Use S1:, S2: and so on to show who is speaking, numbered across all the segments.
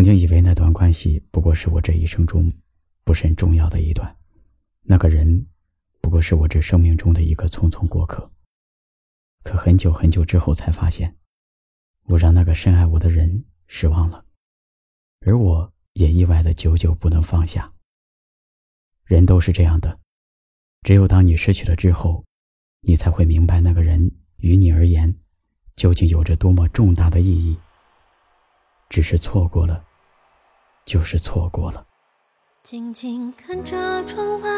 S1: 曾经以为那段关系不过是我这一生中不甚重要的一段，那个人不过是我这生命中的一个匆匆过客。可很久很久之后才发现，我让那个深爱我的人失望了，而我也意外的久久不能放下。人都是这样的，只有当你失去了之后，你才会明白那个人于你而言究竟有着多么重大的意义。只是错过了，就是错过了。
S2: 静静看着窗外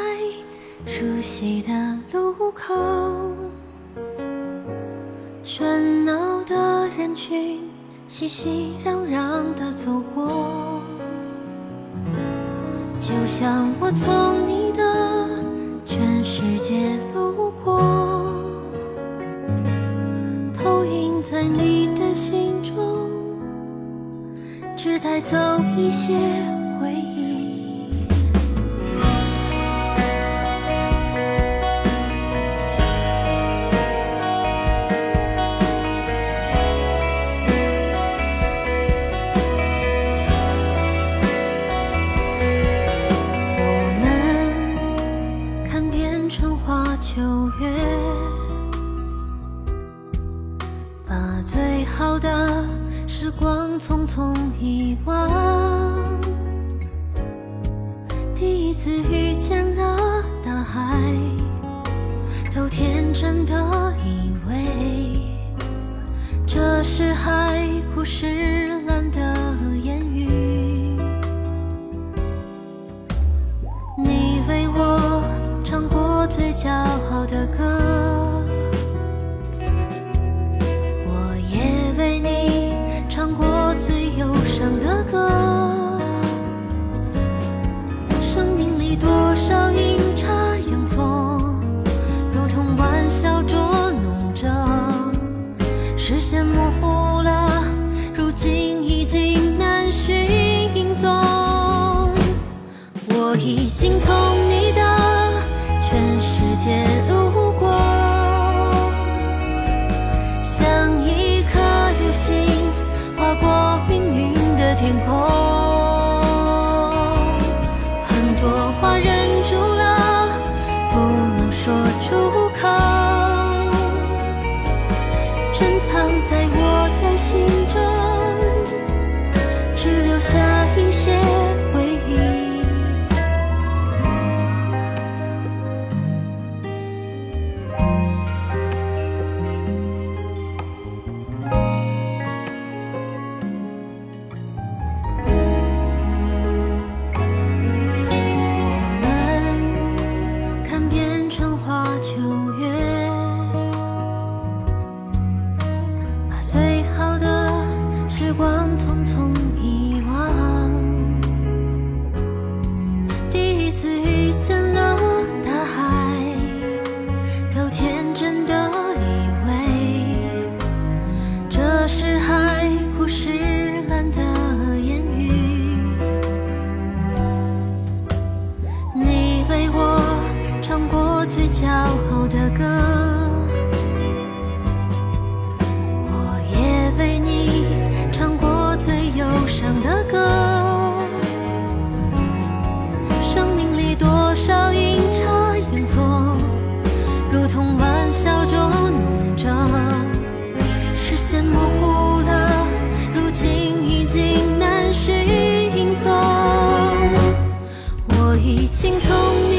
S2: 熟悉的路口，喧闹的人群熙熙攘攘的走过，就像我从你带走一些回忆。我们看遍春花秋月，把最好的。时光匆匆遗忘，第一次遇见了大海，都天真的以为这是海枯石烂的言语。你为我唱过最骄傲的歌。视线模糊了已经从